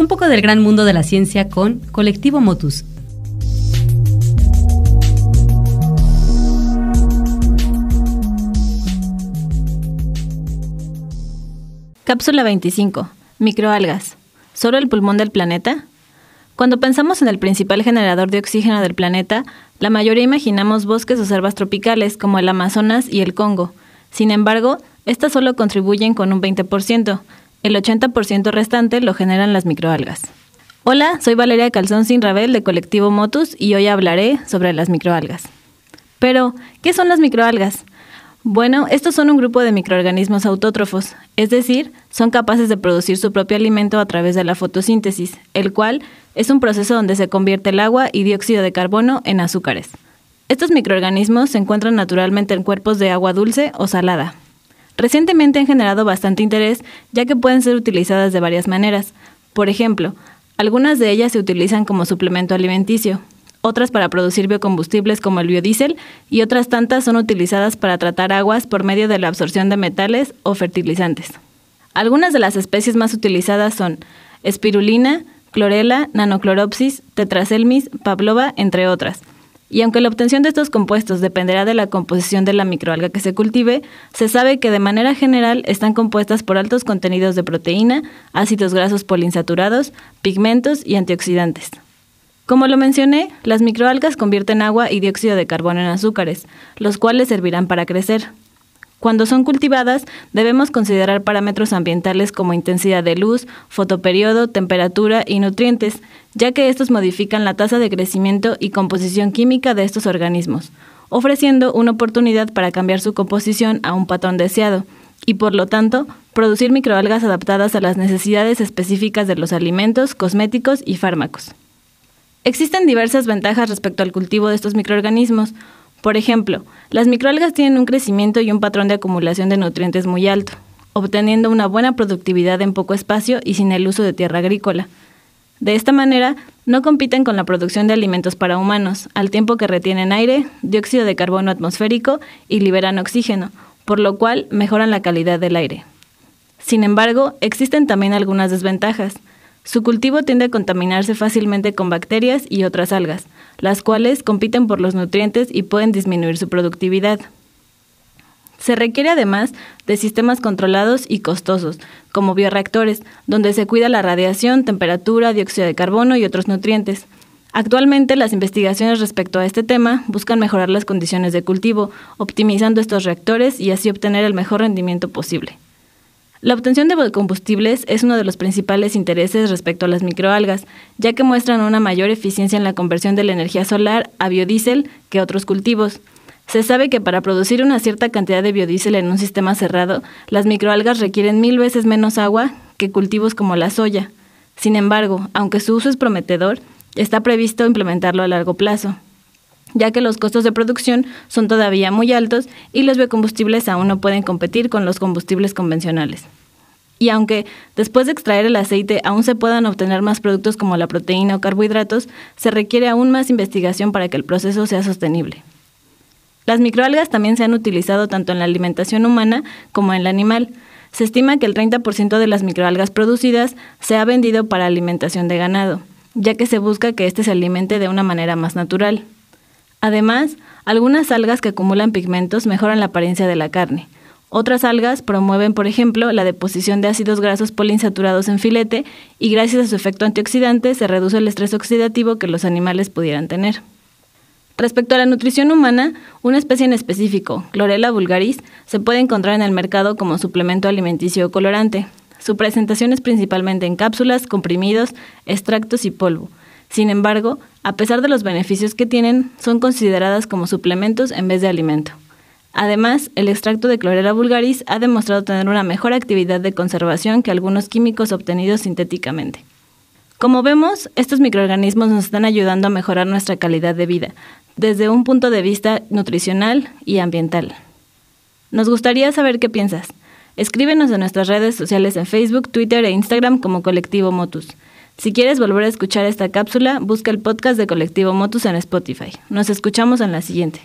Un poco del gran mundo de la ciencia con Colectivo Motus. Cápsula 25. Microalgas. ¿Solo el pulmón del planeta? Cuando pensamos en el principal generador de oxígeno del planeta, la mayoría imaginamos bosques o selvas tropicales como el Amazonas y el Congo. Sin embargo, estas solo contribuyen con un 20%. El 80% restante lo generan las microalgas. Hola, soy Valeria Calzón Sin Rabel de Colectivo Motus y hoy hablaré sobre las microalgas. Pero, ¿qué son las microalgas? Bueno, estos son un grupo de microorganismos autótrofos, es decir, son capaces de producir su propio alimento a través de la fotosíntesis, el cual es un proceso donde se convierte el agua y dióxido de carbono en azúcares. Estos microorganismos se encuentran naturalmente en cuerpos de agua dulce o salada. Recientemente han generado bastante interés ya que pueden ser utilizadas de varias maneras. Por ejemplo, algunas de ellas se utilizan como suplemento alimenticio, otras para producir biocombustibles como el biodiesel y otras tantas son utilizadas para tratar aguas por medio de la absorción de metales o fertilizantes. Algunas de las especies más utilizadas son espirulina, clorela, nanocloropsis, tetraselmis, pavlova, entre otras. Y aunque la obtención de estos compuestos dependerá de la composición de la microalga que se cultive, se sabe que de manera general están compuestas por altos contenidos de proteína, ácidos grasos poliinsaturados, pigmentos y antioxidantes. Como lo mencioné, las microalgas convierten agua y dióxido de carbono en azúcares, los cuales servirán para crecer. Cuando son cultivadas, debemos considerar parámetros ambientales como intensidad de luz, fotoperiodo, temperatura y nutrientes, ya que estos modifican la tasa de crecimiento y composición química de estos organismos, ofreciendo una oportunidad para cambiar su composición a un patrón deseado y, por lo tanto, producir microalgas adaptadas a las necesidades específicas de los alimentos, cosméticos y fármacos. Existen diversas ventajas respecto al cultivo de estos microorganismos. Por ejemplo, las microalgas tienen un crecimiento y un patrón de acumulación de nutrientes muy alto, obteniendo una buena productividad en poco espacio y sin el uso de tierra agrícola. De esta manera, no compiten con la producción de alimentos para humanos, al tiempo que retienen aire, dióxido de carbono atmosférico y liberan oxígeno, por lo cual mejoran la calidad del aire. Sin embargo, existen también algunas desventajas. Su cultivo tiende a contaminarse fácilmente con bacterias y otras algas, las cuales compiten por los nutrientes y pueden disminuir su productividad. Se requiere además de sistemas controlados y costosos, como bioreactores, donde se cuida la radiación, temperatura, dióxido de carbono y otros nutrientes. Actualmente las investigaciones respecto a este tema buscan mejorar las condiciones de cultivo, optimizando estos reactores y así obtener el mejor rendimiento posible. La obtención de combustibles es uno de los principales intereses respecto a las microalgas, ya que muestran una mayor eficiencia en la conversión de la energía solar a biodiesel que otros cultivos. Se sabe que para producir una cierta cantidad de biodiesel en un sistema cerrado, las microalgas requieren mil veces menos agua que cultivos como la soya. Sin embargo, aunque su uso es prometedor, está previsto implementarlo a largo plazo ya que los costos de producción son todavía muy altos y los biocombustibles aún no pueden competir con los combustibles convencionales. Y aunque después de extraer el aceite aún se puedan obtener más productos como la proteína o carbohidratos, se requiere aún más investigación para que el proceso sea sostenible. Las microalgas también se han utilizado tanto en la alimentación humana como en la animal. Se estima que el 30% de las microalgas producidas se ha vendido para alimentación de ganado, ya que se busca que éste se alimente de una manera más natural. Además, algunas algas que acumulan pigmentos mejoran la apariencia de la carne. Otras algas promueven, por ejemplo, la deposición de ácidos grasos poliinsaturados en filete y gracias a su efecto antioxidante se reduce el estrés oxidativo que los animales pudieran tener. Respecto a la nutrición humana, una especie en específico, Chlorella vulgaris, se puede encontrar en el mercado como suplemento alimenticio colorante. Su presentación es principalmente en cápsulas, comprimidos, extractos y polvo. Sin embargo, a pesar de los beneficios que tienen, son consideradas como suplementos en vez de alimento. Además, el extracto de Chlorella vulgaris ha demostrado tener una mejor actividad de conservación que algunos químicos obtenidos sintéticamente. Como vemos, estos microorganismos nos están ayudando a mejorar nuestra calidad de vida, desde un punto de vista nutricional y ambiental. Nos gustaría saber qué piensas. Escríbenos en nuestras redes sociales en Facebook, Twitter e Instagram como Colectivo Motus. Si quieres volver a escuchar esta cápsula, busca el podcast de Colectivo Motus en Spotify. Nos escuchamos en la siguiente.